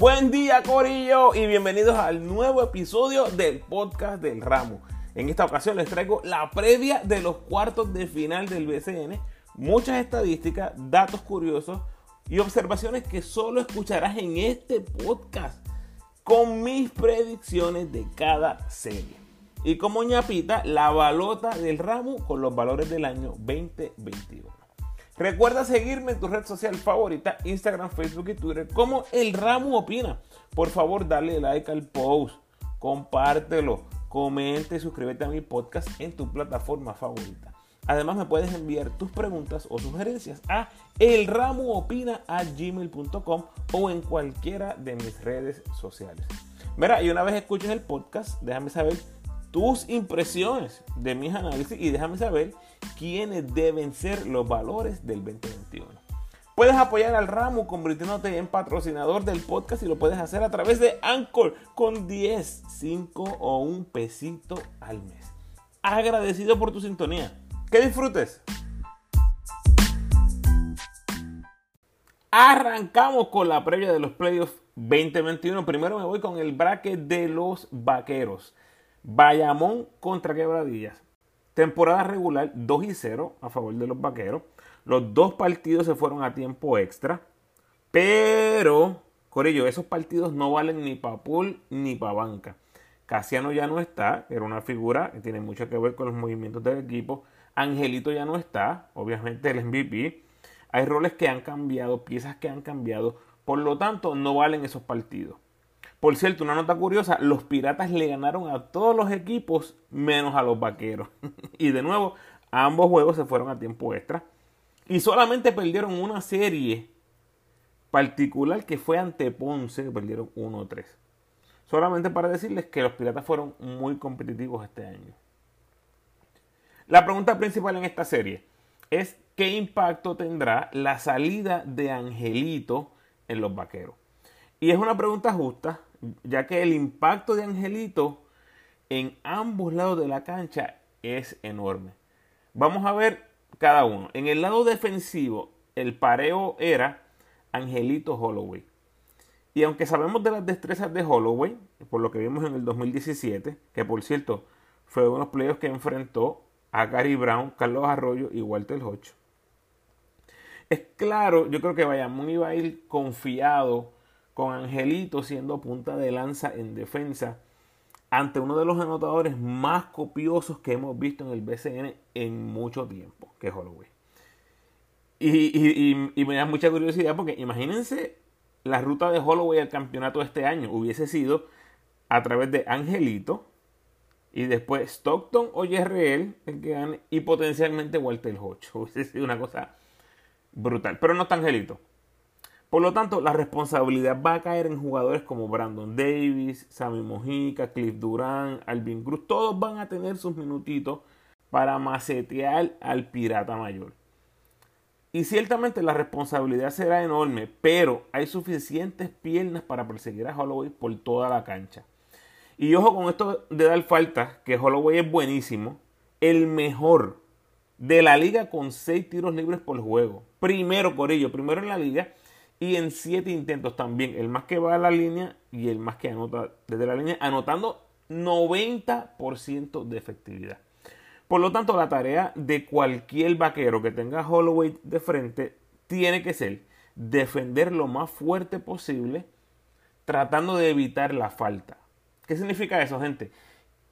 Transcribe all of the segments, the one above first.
Buen día Corillo y bienvenidos al nuevo episodio del podcast del ramo. En esta ocasión les traigo la previa de los cuartos de final del BCN, muchas estadísticas, datos curiosos y observaciones que solo escucharás en este podcast con mis predicciones de cada serie. Y como ñapita, la balota del ramo con los valores del año 2021. Recuerda seguirme en tu red social favorita, Instagram, Facebook y Twitter, como El Ramo Opina. Por favor, dale like al post, compártelo, comente y suscríbete a mi podcast en tu plataforma favorita. Además, me puedes enviar tus preguntas o sugerencias a elramoopina.gmail.com o en cualquiera de mis redes sociales. Mira, y una vez escuches el podcast, déjame saber tus impresiones de mis análisis y déjame saber quiénes deben ser los valores del 2021. Puedes apoyar al ramo convirtiéndote en patrocinador del podcast y lo puedes hacer a través de Anchor con 10, 5 o un pesito al mes. Agradecido por tu sintonía. Que disfrutes. Arrancamos con la previa de los playoffs 2021. Primero me voy con el bracket de los vaqueros. Bayamón contra Quebradillas. Temporada regular 2 y 0 a favor de los vaqueros. Los dos partidos se fueron a tiempo extra. Pero, Corillo, esos partidos no valen ni para pool ni para banca. Casiano ya no está, era una figura que tiene mucho que ver con los movimientos del equipo. Angelito ya no está, obviamente el MVP. Hay roles que han cambiado, piezas que han cambiado. Por lo tanto, no valen esos partidos. Por cierto, una nota curiosa, los Piratas le ganaron a todos los equipos menos a los Vaqueros. y de nuevo, ambos juegos se fueron a tiempo extra. Y solamente perdieron una serie particular que fue ante Ponce, que perdieron 1-3. Solamente para decirles que los Piratas fueron muy competitivos este año. La pregunta principal en esta serie es qué impacto tendrá la salida de Angelito en los Vaqueros. Y es una pregunta justa, ya que el impacto de Angelito en ambos lados de la cancha es enorme. Vamos a ver cada uno. En el lado defensivo, el pareo era Angelito Holloway. Y aunque sabemos de las destrezas de Holloway, por lo que vimos en el 2017, que por cierto fue uno de los playoffs que enfrentó a Gary Brown, Carlos Arroyo y Walter Hodge. Es claro, yo creo que Bayamón iba a ir confiado con Angelito siendo punta de lanza en defensa ante uno de los anotadores más copiosos que hemos visto en el BCN en mucho tiempo, que es Holloway. Y, me da mucha curiosidad porque imagínense la ruta de Holloway al campeonato este año hubiese sido a través de Angelito y después Stockton o Jerreel el que gane y potencialmente Walter Hodge. Hubiese sido una cosa brutal, pero no está Angelito. Por lo tanto, la responsabilidad va a caer en jugadores como Brandon Davis, Sammy Mojica, Cliff Durán, Alvin Cruz. Todos van a tener sus minutitos para macetear al pirata mayor. Y ciertamente la responsabilidad será enorme, pero hay suficientes piernas para perseguir a Holloway por toda la cancha. Y ojo con esto de dar falta, que Holloway es buenísimo, el mejor de la liga con 6 tiros libres por juego. Primero por ello, primero en la liga y en 7 intentos también. El más que va a la línea y el más que anota desde la línea, anotando 90% de efectividad. Por lo tanto, la tarea de cualquier vaquero que tenga Holloway de frente tiene que ser defender lo más fuerte posible, tratando de evitar la falta. ¿Qué significa eso, gente?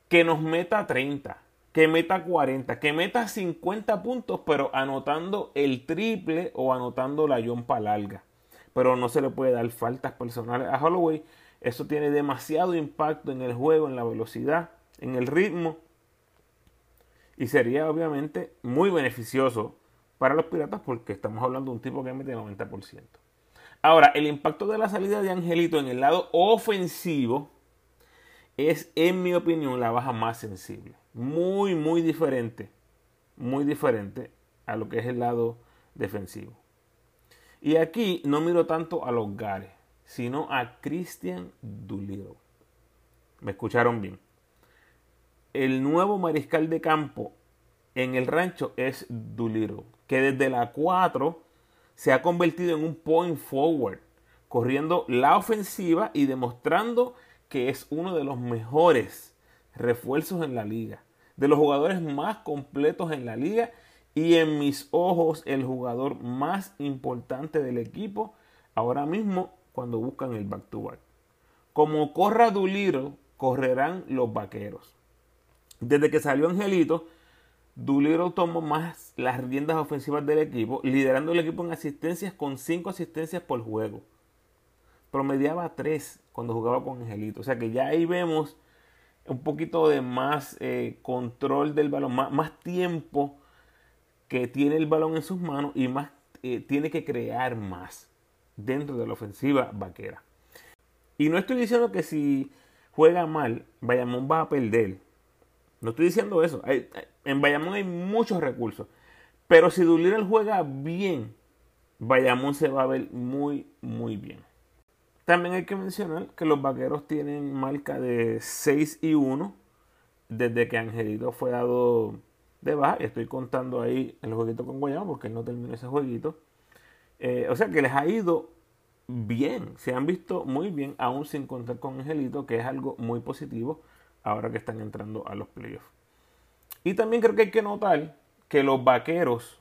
Que nos meta 30, que meta 40, que meta 50 puntos, pero anotando el triple o anotando la yompa larga pero no se le puede dar faltas personales a Holloway. Eso tiene demasiado impacto en el juego, en la velocidad, en el ritmo. Y sería obviamente muy beneficioso para los piratas porque estamos hablando de un tipo que mete 90%. Ahora, el impacto de la salida de Angelito en el lado ofensivo es, en mi opinión, la baja más sensible. Muy, muy diferente. Muy diferente a lo que es el lado defensivo. Y aquí no miro tanto a los Gares, sino a Christian Doolittle. Me escucharon bien. El nuevo mariscal de campo en el rancho es Doolittle, que desde la 4 se ha convertido en un point forward. corriendo la ofensiva y demostrando que es uno de los mejores refuerzos en la liga, de los jugadores más completos en la liga y en mis ojos el jugador más importante del equipo ahora mismo cuando buscan el back to back. Como corra Duliro, correrán los vaqueros. Desde que salió Angelito, Duliro tomó más las riendas ofensivas del equipo, liderando el equipo en asistencias con 5 asistencias por juego. Promediaba 3 cuando jugaba con Angelito. O sea que ya ahí vemos un poquito de más eh, control del balón, más, tiempo que tiene el balón en sus manos y más eh, tiene que crear más dentro de la ofensiva vaquera. Y no estoy diciendo que si juega mal, Bayamón va a perder. No estoy diciendo eso. en Bayamón hay muchos recursos. Pero si Doolittle juega bien, Bayamón se va a ver muy, muy bien. También hay que mencionar que los vaqueros tienen marca de 6 y 1 desde que Angelito fue dado de baja. Estoy contando ahí el jueguito con Guayama porque él no terminó ese jueguito. Eh, o sea que les ha ido bien, se han visto muy bien, aún sin contar con Angelito, que es algo muy positivo ahora que están entrando a los playoffs. Y también creo que hay que notar que los vaqueros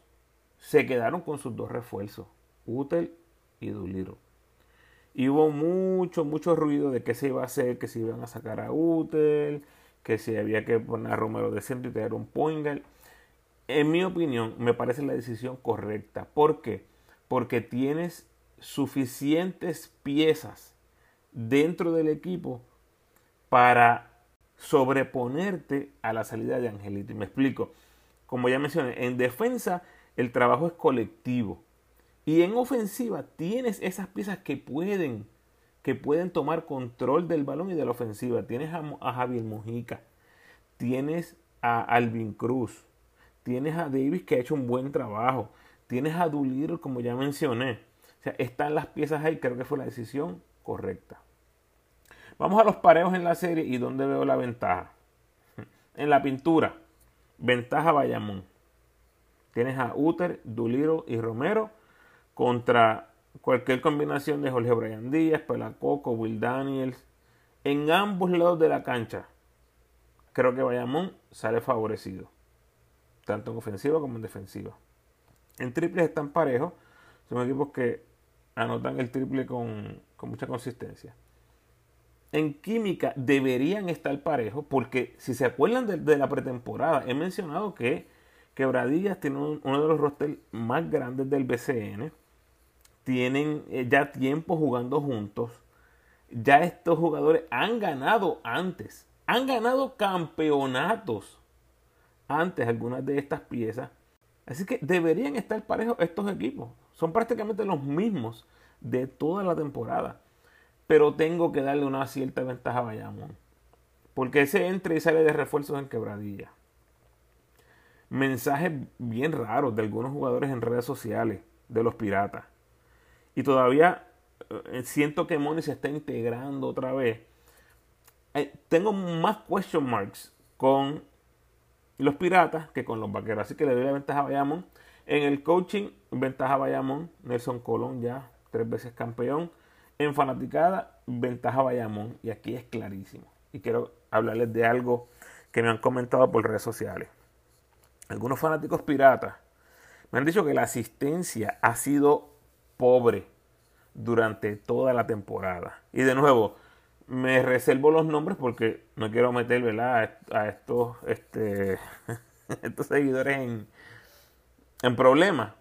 se quedaron con sus dos refuerzos, Utel y Duliro. Y hubo mucho, mucho ruido de qué se iba a hacer, que se iban a sacar a Utel, que si había que poner a Romero de centro y tener un Poingal. En mi opinión, me parece la decisión correcta. ¿Por qué? Porque tienes suficientes piezas dentro del equipo para sobreponerte a la salida de Angelito. Y me explico. Como ya mencioné, en defensa el trabajo es colectivo. Y en ofensiva tienes esas piezas que pueden, que pueden tomar control del balón y de la ofensiva. Tienes a, Javier Mojica, tienes a Alvin Cruz, tienes a Davis que ha hecho un buen trabajo, tienes a Dulir, como ya mencioné. O sea, están las piezas ahí, creo que fue la decisión correcta. Vamos a los pareos en la serie y dónde veo la ventaja. En la pintura, ventaja Bayamón. Tienes a Uter, Duliro y Romero contra cualquier combinación de Jorge Brian Díaz, Pelacoco, Will Daniels. En ambos lados de la cancha, creo que Bayamón sale favorecido. Tanto en ofensiva como en defensiva. En triples están parejos. Son equipos que anotan el triple con, mucha consistencia. En química deberían estar parejos porque si se acuerdan de, la pretemporada, he mencionado que Quebradillas tiene uno de los rosters más grandes del BCN. Tienen eh, ya tiempo jugando juntos. Ya estos jugadores han ganado antes. Han ganado campeonatos antes algunas de estas piezas. Así que deberían estar parejos estos equipos. Son prácticamente los mismos de toda la temporada. Pero tengo que darle una cierta ventaja a Bayamón. Porque ese entra y sale de refuerzos en quebradilla. Mensajes bien raros de algunos jugadores en redes sociales de los piratas. Y todavía eh, siento que Moni se está integrando otra vez. Eh, tengo más question marks con los piratas que con los vaqueros. Así que le doy la ventaja a Bayamón. En el coaching, ventaja Bayamón. Nelson Colón ya tres veces campeón. En fanaticada, ventaja Bayamón. Y aquí es clarísimo. Y quiero hablarles de algo que me han comentado por redes sociales. Algunos fanáticos piratas me han dicho que la asistencia ha sido pobre durante toda la temporada. Y de nuevo, me reservo los nombres porque no quiero meter a estos, este, estos seguidores en, en problemas.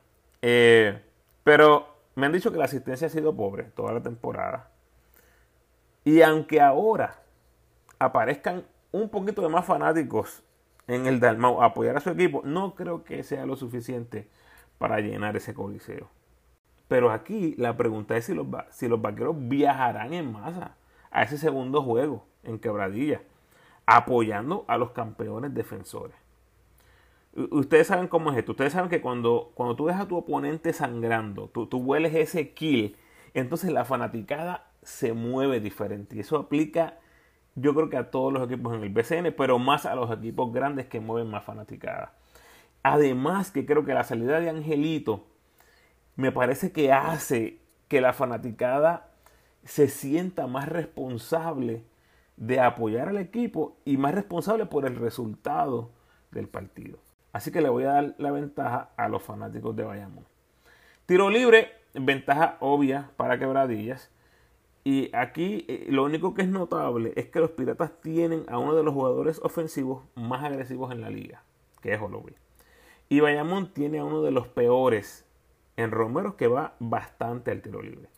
Eh, pero me han dicho que la asistencia ha sido pobre toda la temporada. Y aunque ahora aparezcan un poquito de más fanáticos en el Dalmau a apoyar a su equipo, no creo que sea lo suficiente para llenar ese coliseo. Pero aquí la pregunta es si los, si los vaqueros viajarán en masa a ese segundo juego en quebradilla, apoyando a los campeones defensores. Ustedes saben cómo es esto. Ustedes saben que cuando, cuando tú ves a tu oponente sangrando, tú, tú hueles ese kill, entonces la fanaticada se mueve diferente. Y eso aplica, yo creo que a todos los equipos en el BCN, pero más a los equipos grandes que mueven más fanaticada. Además, que creo que la salida de Angelito me parece que hace que la fanaticada se sienta más responsable de apoyar al equipo y más responsable por el resultado del partido. Así que le voy a dar la ventaja a los fanáticos de Bayamón. Tiro libre, ventaja obvia para quebradillas. Y aquí eh, lo único que es notable es que los Piratas tienen a uno de los jugadores ofensivos más agresivos en la liga, que es Holloway. Y Bayamón tiene a uno de los peores en Romero que va bastante al tiro libre.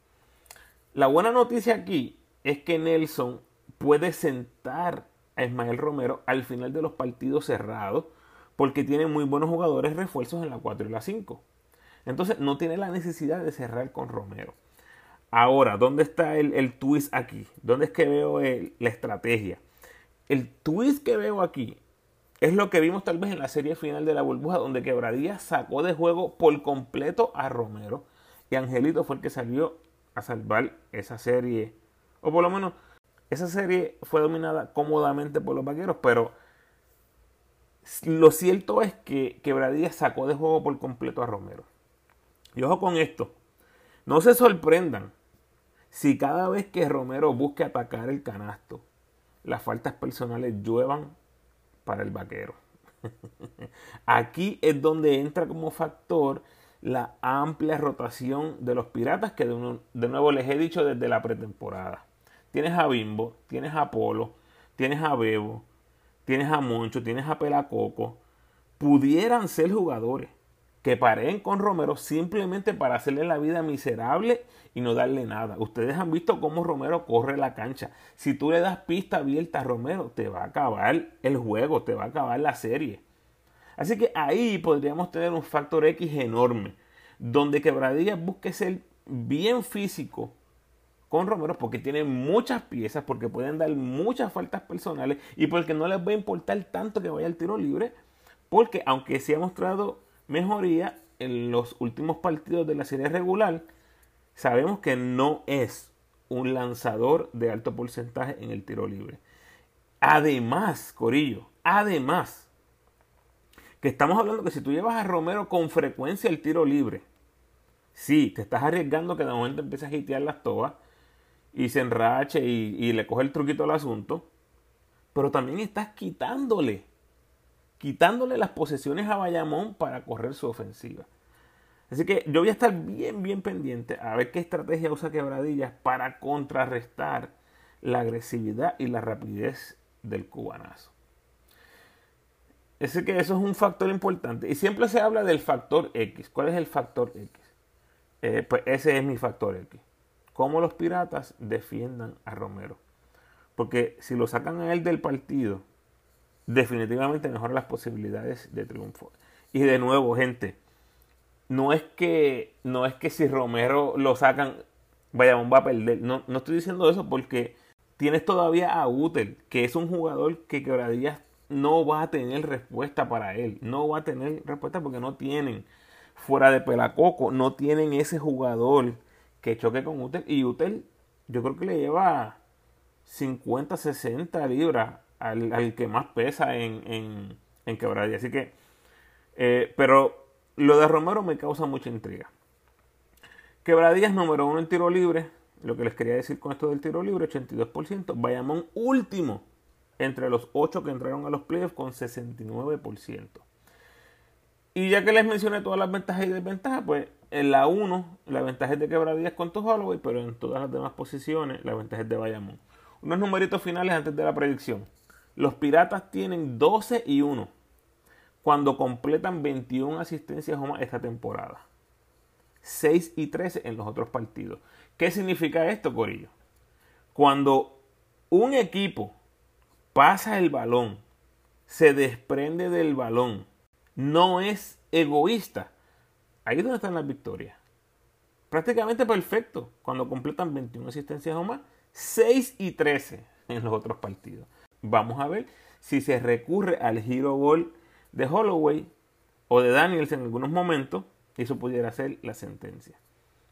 La buena noticia aquí es que Nelson puede sentar a Ismael Romero al final de los partidos cerrados porque tiene muy buenos jugadores refuerzos en la 4 y la 5. Entonces no tiene la necesidad de cerrar con Romero. Ahora, ¿dónde está el, twist aquí? ¿Dónde es que veo la estrategia? El twist que veo aquí es lo que vimos tal vez en la serie final de la burbuja, donde Quebradilla sacó de juego por completo a Romero y Angelito fue el que salió a salvar esa serie. O por lo menos esa serie fue dominada cómodamente por los vaqueros, pero lo cierto es que Quebradilla sacó de juego por completo a Romero. Y ojo con esto, no se sorprendan si cada vez que Romero busque atacar el canasto, las faltas personales lluevan para el vaquero. Aquí es donde entra como factor la amplia rotación de los piratas que de, nuevo les he dicho desde la pretemporada. Tienes a Bimbo, tienes a Polo, tienes a Bebo, tienes a Moncho, tienes a Pelacoco. Pudieran ser jugadores que paren con Romero simplemente para hacerle la vida miserable y no darle nada. Ustedes han visto cómo Romero corre la cancha. Si tú le das pista abierta a Romero, te va a acabar el juego, te va a acabar la serie. Así que ahí podríamos tener un factor X enorme, donde Quebradillas busque ser bien físico con Romero porque tiene muchas piezas, porque pueden dar muchas faltas personales y porque no les va a importar tanto que vaya al tiro libre, porque aunque se ha mostrado mejoría en los últimos partidos de la serie regular, sabemos que no es un lanzador de alto porcentaje en el tiro libre. Además, Corillo, además, que estamos hablando que si tú llevas a Romero con frecuencia el tiro libre, sí, te estás arriesgando que de momento empieces a hitear las toas y se enrache y, y le coge el truquito al asunto, pero también estás quitándole quitándole las posesiones a Bayamón para correr su ofensiva. Así que yo voy a estar bien, bien pendiente a ver qué estrategia usa Quebradillas para contrarrestar la agresividad y la rapidez del cubanazo. Así que eso es un factor importante. Y siempre se habla del factor X. ¿Cuál es el factor X? Eh, pues ese es mi factor X. Cómo los piratas defiendan a Romero. Porque si lo sacan a él del partido, definitivamente mejora las posibilidades de triunfo. Y de nuevo, gente, no es que, no es que si Romero lo sacan, Bayamón va a perder. No, no estoy diciendo eso porque tienes todavía a Utel, que es un jugador que Quebradillas no va a tener respuesta para él. No va a tener respuesta porque no tienen, fuera de Pelacoco, no tienen ese jugador que choque con Utel. Y Utel, yo creo que le lleva 50, 60 libras al, que más pesa en, en. Así que, eh, pero lo de Romero me causa mucha intriga. Quebradillas número uno en tiro libre. Lo que les quería decir con esto del tiro libre, 82%. Bayamón último entre los 8 que entraron a los playoffs con 69%. Y ya que les mencioné todas las ventajas y desventajas, pues en la 1 la ventaja es de Quebradillas con tu Holloway, pero en todas las demás posiciones la ventaja es de Bayamón. Unos numeritos finales antes de la predicción. Los Piratas tienen 12 y 1 cuando completan 21 asistencias o más esta temporada. 6 y 13 en los otros partidos. ¿Qué significa esto, Corillo? Cuando un equipo pasa el balón, se desprende del balón, no es egoísta, ahí es donde están las victorias. Prácticamente perfecto cuando completan 21 asistencias o más, 6 y 13 en los otros partidos. Vamos a ver si se recurre al giro ball de Holloway o de Daniels en algunos momentos. Eso pudiera ser la sentencia.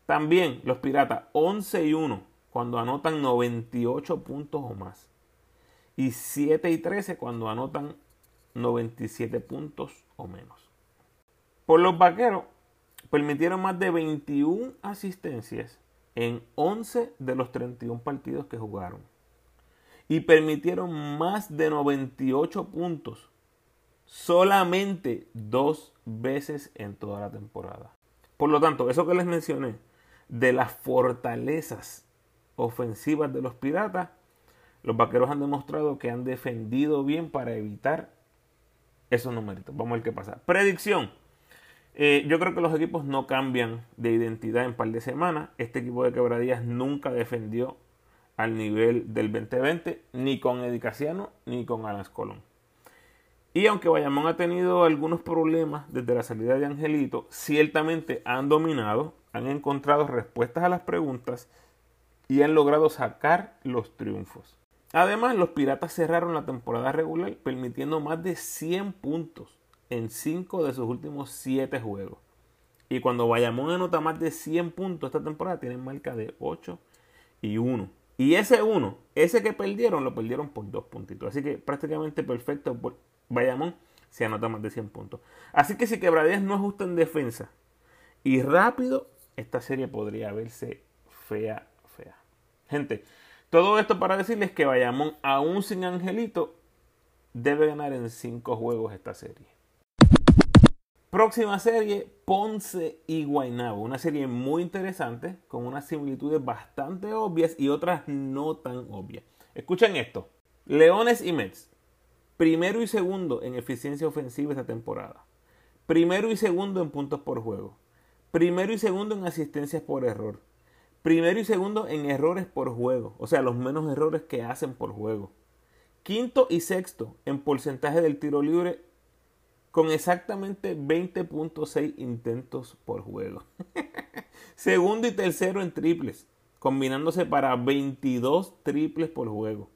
También los Piratas 11 y 1 cuando anotan 98 puntos o más. Y 7 y 13 cuando anotan 97 puntos o menos. Por los Vaqueros permitieron más de 21 asistencias en 11 de los 31 partidos que jugaron y permitieron más de 98 puntos solamente dos veces en toda la temporada. Por lo tanto, eso que les mencioné de las fortalezas ofensivas de los piratas, los vaqueros han demostrado que han defendido bien para evitar esos numeritos. Vamos a ver qué pasa. Predicción. Eh, yo creo que los equipos no cambian de identidad en par de semanas. Este equipo de quebradillas nunca defendió al nivel del 2020, ni con Edicaciano ni con Alas Colón. Y aunque Bayamón ha tenido algunos problemas desde la salida de Angelito, ciertamente han dominado, han encontrado respuestas a las preguntas y han logrado sacar los triunfos. Además, los Piratas cerraron la temporada regular permitiendo más de 100 puntos en 5 de sus últimos 7 juegos. Y cuando Bayamón anota más de 100 puntos esta temporada, tienen marca de 8 y 1. Y ese 1, ese que perdieron, lo perdieron por 2 puntitos. Así que prácticamente perfecto por si anota más de 100 puntos. Así que si Quebradías no ajusta en defensa y rápido, esta serie podría verse fea, fea. Gente, todo esto para decirles que Bayamón, aún sin Angelito, debe ganar en 5 juegos esta serie. Próxima serie, Ponce y Guaynabo. Una serie muy interesante, con unas similitudes bastante obvias y otras no tan obvias. Escuchen esto. Leones y Mets. Primero y segundo en eficiencia ofensiva esta temporada. Primero y segundo en puntos por juego. Primero y segundo en asistencias por error. Primero y segundo en errores por juego, o sea, los menos errores que hacen por juego. Quinto y sexto en porcentaje del tiro libre con exactamente 20.6 intentos por juego. segundo y tercero en triples, combinándose para 22 triples por juego.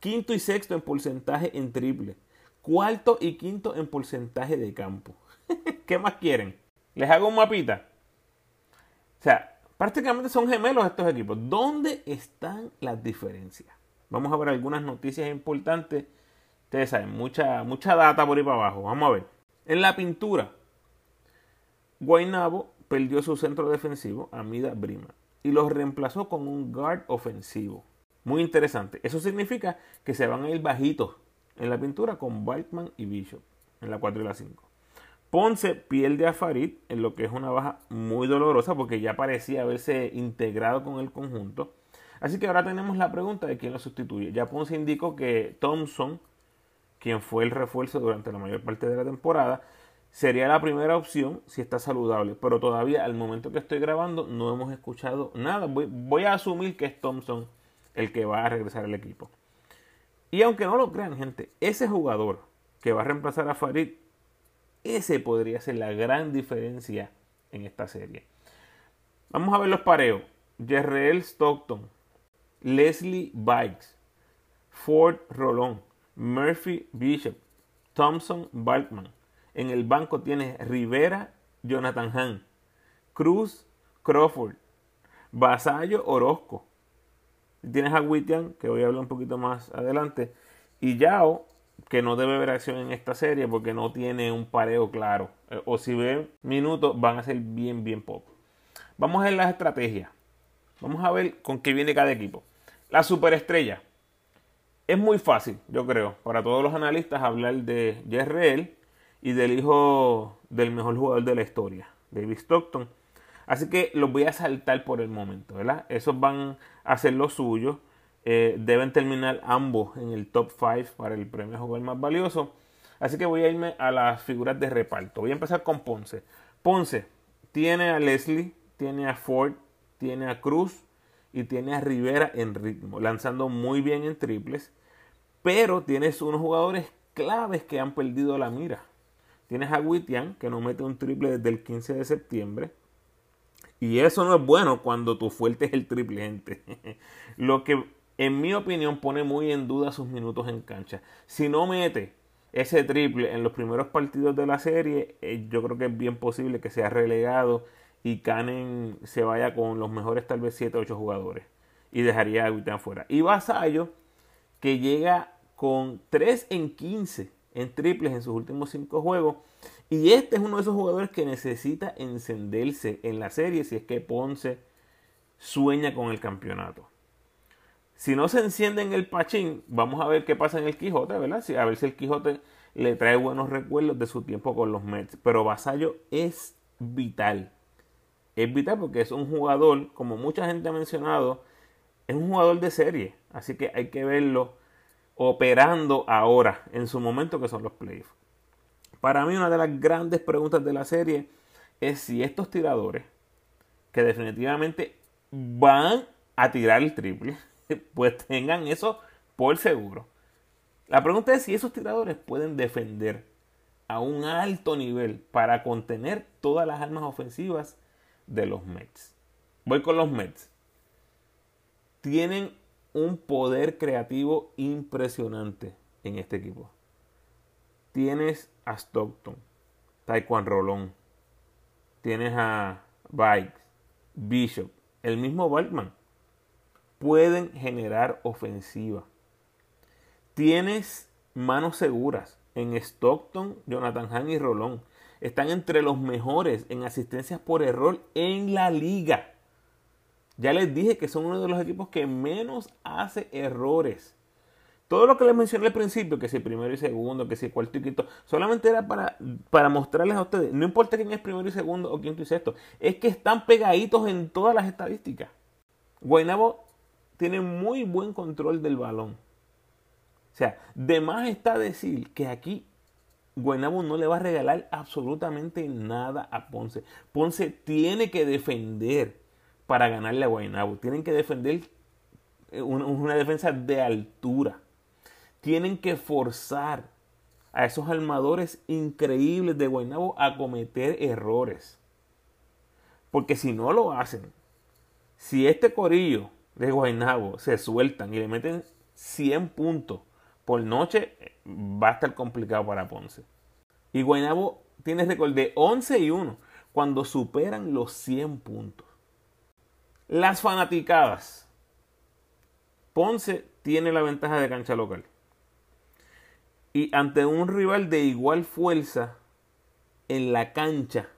Quinto y sexto en porcentaje en triple. Cuarto y quinto en porcentaje de campo. ¿Qué más quieren? Les hago un mapita. O sea, Prácticamente son gemelos estos equipos. ¿Dónde están las diferencias? Vamos a ver algunas noticias importantes. Ustedes saben, mucha, mucha data por ahí para abajo. Vamos a ver. En la pintura, Guaynabo perdió su centro defensivo, Amida Brima, y los reemplazó con un guard ofensivo. Muy interesante. Eso significa que se van a ir bajitos en la pintura con Balkman y Bishop en la 4 y la 5. Ponce pierde a Farid en lo que es una baja muy dolorosa porque ya parecía haberse integrado con el conjunto. Así que ahora tenemos la pregunta de quién lo sustituye. Ya Ponce indicó que Thompson, quien fue el refuerzo durante la mayor parte de la temporada, sería la primera opción si está saludable. Pero todavía al momento que estoy grabando no hemos escuchado nada. Voy, a asumir que es Thompson el que va a regresar al equipo. Y aunque no lo crean, gente, ese jugador que va a reemplazar a Farid ese podría ser la gran diferencia en esta serie. Vamos a ver los pareos. Jerreel Stockton, Leslie Bikes, Ford Rolón, Murphy Bishop, Thompson Balkman. En el banco tienes Rivera, Jonathan Hahn, Cruz, Crawford, Vasallo, Orozco. Tienes a Wittian, que voy a hablar un poquito más adelante, y Yao, que no debe ver acción en esta serie porque no tiene un pareo claro. Eh, o si ven minutos van a ser bien, bien pocos. Vamos a ver las estrategias. Vamos a ver con qué viene cada equipo. La superestrella. Es muy fácil, yo creo, para todos los analistas hablar de Jerreel y del hijo del mejor jugador de la historia, David Stockton. Así que los voy a saltar por el momento, ¿verdad? Esos van a hacer lo suyo. Eh, deben terminar ambos en el top 5 para el premio jugador más valioso. Así que voy a irme a las figuras de reparto. Voy a empezar con Ponce. Ponce tiene a Leslie, tiene a Ford, tiene a Cruz y tiene a Rivera en ritmo, lanzando muy bien en triples. Pero tienes unos jugadores claves que han perdido la mira. Tienes a Wittian, que no mete un triple desde el 15 de septiembre. Y eso no es bueno cuando tu fuerte es el triple, gente. Lo que en mi opinión, pone muy en duda sus minutos en cancha. Si no mete ese triple en los primeros partidos de la serie, eh, yo creo que es bien posible que sea relegado y Canen se vaya con los mejores tal vez 7 o 8 jugadores y dejaría a Guitán fuera. Y Vasallo, que llega con 3 en 15 en triples en sus últimos 5 juegos. Y este es uno de esos jugadores que necesita encenderse en la serie si es que Ponce sueña con el campeonato. Si no se enciende en el Pachín, vamos a ver qué pasa en el Quijote, ¿verdad? a ver si el Quijote le trae buenos recuerdos de su tiempo con los Mets. Pero Vasallo es vital. Es vital porque es un jugador, como mucha gente ha mencionado, es un jugador de serie. Así que hay que verlo operando ahora, en su momento que son los playoffs. Para mí una de las grandes preguntas de la serie es si estos tiradores, que definitivamente van a tirar el triple, pues tengan eso por seguro. La pregunta es si esos tiradores pueden defender a un alto nivel para contener todas las armas ofensivas de los Mets. Voy con los Mets. Tienen un poder creativo impresionante en este equipo. Tienes a Stockton, Taekwondo Rolón, tienes a Bikes, Bishop, el mismo Balkman. Pueden generar ofensiva. Tienes manos seguras en Stockton, Jonathan Hahn y Rolón. Están entre los mejores en asistencias por error en la liga. Ya les dije que son uno de los equipos que menos hace errores. Todo lo que les mencioné al principio, que si primero y segundo, que si cuarto y quinto, solamente era para, para mostrarles a ustedes, no importa quién es primero y segundo o quinto y sexto, es que están pegaditos en todas las estadísticas. Guaynabo tiene muy buen control del balón. O sea, de más está decir que aquí Guaynabo no le va a regalar absolutamente nada a Ponce. Ponce tiene que defender para ganarle a Guaynabo. Tienen que defender eh, una, defensa de altura. Tienen que forzar a esos armadores increíbles de Guaynabo a cometer errores. Porque si no lo hacen, si este corillo de Guaynabo se sueltan y le meten 100 puntos por noche, va a estar complicado para Ponce. Y Guaynabo tiene récord de 11 y 1 cuando superan los 100 puntos. Las fanaticadas. Ponce tiene la ventaja de cancha local. Y ante un rival de igual fuerza en la cancha,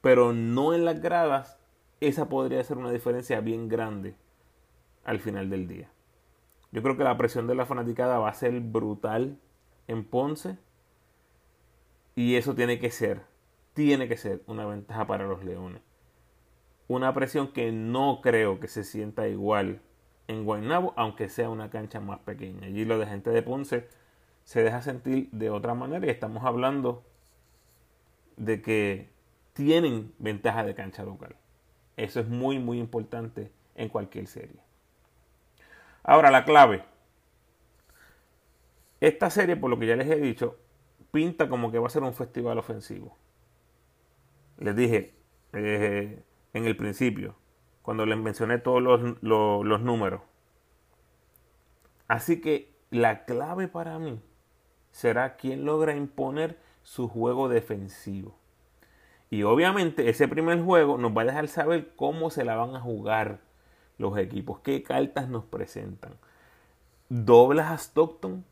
pero no en las gradas, esa podría ser una diferencia bien grande al final del día. Yo creo que la presión de la fanaticada va a ser brutal en Ponce. Y eso tiene que ser, tiene que ser una ventaja para los Leones una presión que no creo que se sienta igual en Guaynabo, aunque sea una cancha más pequeña. Allí lo de gente de Ponce se deja sentir de otra manera y estamos hablando de que tienen ventaja de cancha local. Eso es muy, muy importante en cualquier serie. Ahora, la clave. Esta serie, por lo que ya les he dicho, pinta como que va a ser un festival ofensivo. Les dije, eh, en el principio, cuando les mencioné todos los, números. Así que la clave para mí será quién logra imponer su juego defensivo. Y obviamente ese primer juego nos va a dejar saber cómo se la van a jugar los equipos, qué cartas nos presentan. Doblas a Stockton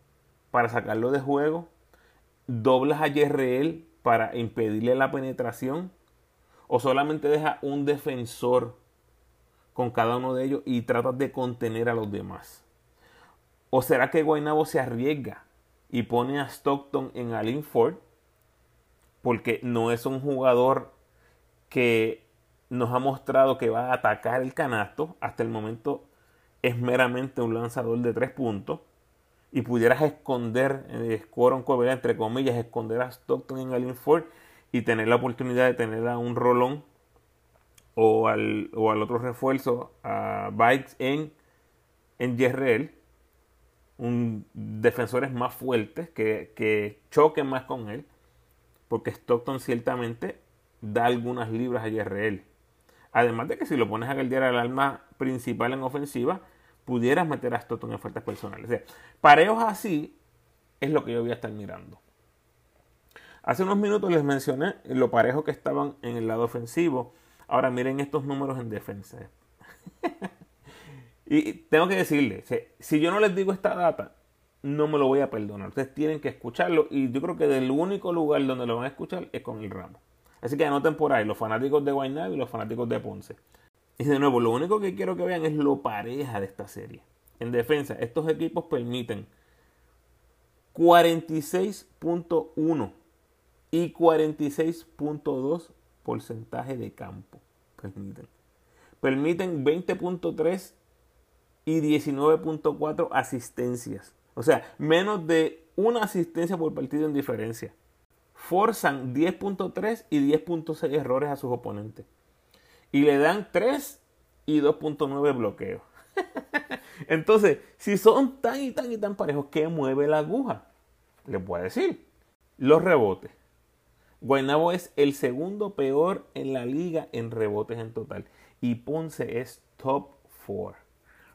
para sacarlo de juego, doblas a Yerreel para impedirle la penetración o solamente deja un defensor con cada uno de ellos y trata de contener a los demás? ¿O será que Guaynabo se arriesga y pone a Stockton en Alin Ford? Porque no es un jugador que nos ha mostrado que va a atacar el canasto. Hasta el momento es meramente un lanzador de tres puntos. Y pudieras esconder, eh, entre comillas, esconder a Stockton en Alin Ford y tener la oportunidad de tener a un rolón o al, o al otro refuerzo, a Bikes en, en un, defensores más fuertes que, que choquen más con él, porque Stockton ciertamente da algunas libras a Yerreel. Además de que si lo pones a guardiar al alma principal en ofensiva, pudieras meter a Stockton en faltas personales. O sea, así es lo que yo voy a estar mirando. Hace unos minutos les mencioné lo parejo que estaban en el lado ofensivo. Ahora miren estos números en defensa. y tengo que decirles, si yo no les digo esta data, no me lo voy a perdonar. Ustedes tienen que escucharlo y yo creo que del único lugar donde lo van a escuchar es con el ramo. Así que anoten por ahí los fanáticos de Guaynabo y los fanáticos de Ponce. Y de nuevo, lo único que quiero que vean es lo pareja de esta serie. En defensa, estos equipos permiten 46.1 y 46.2 porcentaje de campo. Permiten. Permiten 20.3 y 19.4 asistencias. O sea, menos de una asistencia por partido en diferencia. Forzan 10.3 y 10.6 errores a sus oponentes. Y le dan 3 y 2.9 bloqueos. Entonces, si son tan y tan y tan parejos, ¿qué mueve la aguja? Les voy a decir. Los rebotes. Guaynabo es el segundo peor en la liga en rebotes en total. Y Ponce es top 4.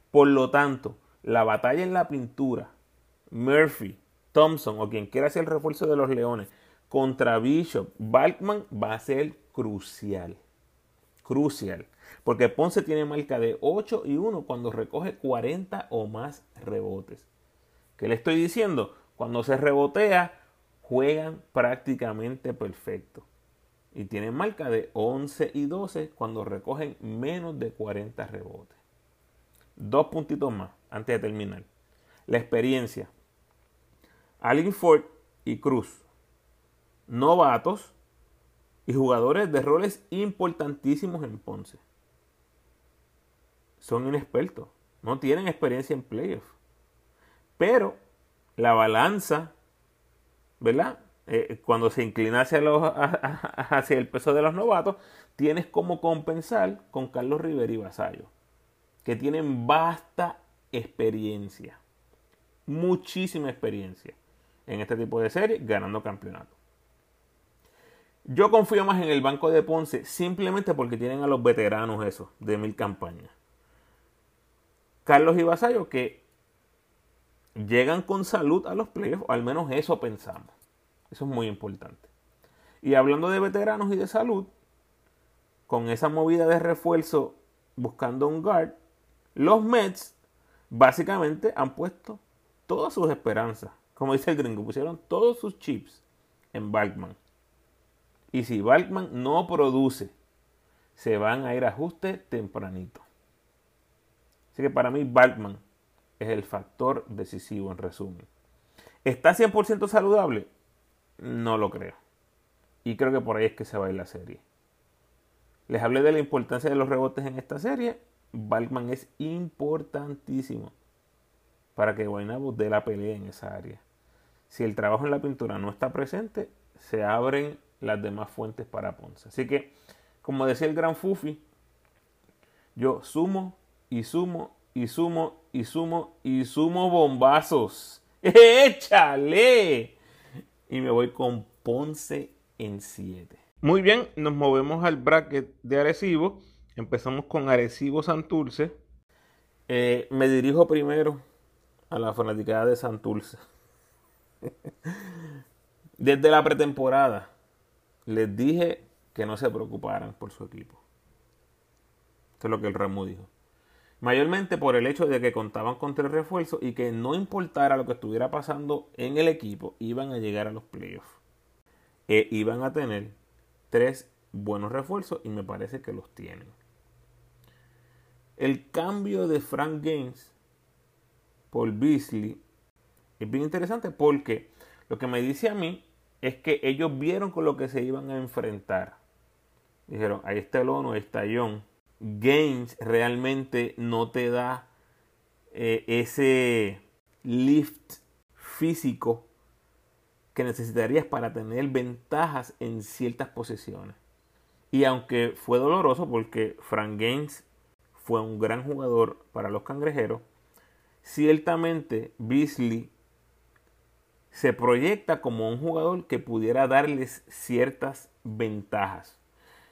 Por lo tanto, la batalla en la pintura, Murphy, Thompson o quien quiera hacer el refuerzo de los Leones contra Bishop, Balkman va a ser crucial. Crucial. Porque Ponce tiene marca de 8 y 1 cuando recoge 40 o más rebotes. ¿Qué le estoy diciendo? Cuando se rebotea, juegan prácticamente perfecto. Y tienen marca de 11 y 12 cuando recogen menos de 40 rebotes. Dos puntitos más antes de terminar. La experiencia. Allen Ford y Cruz. Novatos y jugadores de roles importantísimos en Ponce. Son inexpertos. No tienen experiencia en playoffs. Pero la balanza ¿verdad? Eh, cuando se inclina hacia, el peso de los novatos, tienes como compensar con Carlos Rivera y Vasallo, que tienen vasta experiencia, muchísima experiencia en este tipo de series, ganando campeonatos. Yo confío más en el banco de Ponce simplemente porque tienen a los veteranos esos de mil campañas. Carlos y Vasallo que llegan con salud a los playoffs, al menos eso pensamos. Eso es muy importante. Y hablando de veteranos y de salud, con esa movida de refuerzo buscando un guard, los Mets básicamente han puesto todas sus esperanzas, como dice el gringo, pusieron todos sus chips en Balkman. Y si Balkman no produce, se van a ir a ajuste tempranito. Así que para mí Balkman es el factor decisivo en resumen. ¿Está 100% saludable? No lo creo. Y creo que por ahí es que se va a ir la serie. Les hablé de la importancia de los rebotes en esta serie. Balkman es importantísimo para que Guaynabo dé la pelea en esa área. Si el trabajo en la pintura no está presente, se abren las demás fuentes para Ponce. Así que, como decía el gran Fufi, yo sumo y sumo y sumo y sumo y sumo bombazos. ¡Échale! Y me voy con Ponce en 7. Muy bien, nos movemos al bracket de Arecibo. Empezamos con Arecibo Santurce. Eh, me dirijo primero a la fanaticada de Santurce. Desde la pretemporada les dije que no se preocuparan por su equipo. Esto es lo que el Ramo dijo. Mayormente por el hecho de que contaban con tres refuerzos y que no importara lo que estuviera pasando en el equipo, iban a llegar a los playoffs. E iban a tener tres buenos refuerzos y me parece que los tienen. El cambio de Frank Gaines por Beasley es bien interesante porque lo que me dice a mí es que ellos vieron con lo que se iban a enfrentar. Dijeron, ahí está el Ono, ahí está John Games realmente no te da eh, ese lift físico que necesitarías para tener ventajas en ciertas posiciones. Y aunque fue doloroso porque Frank Gaines fue un gran jugador para los cangrejeros, ciertamente Beasley se proyecta como un jugador que pudiera darles ciertas ventajas.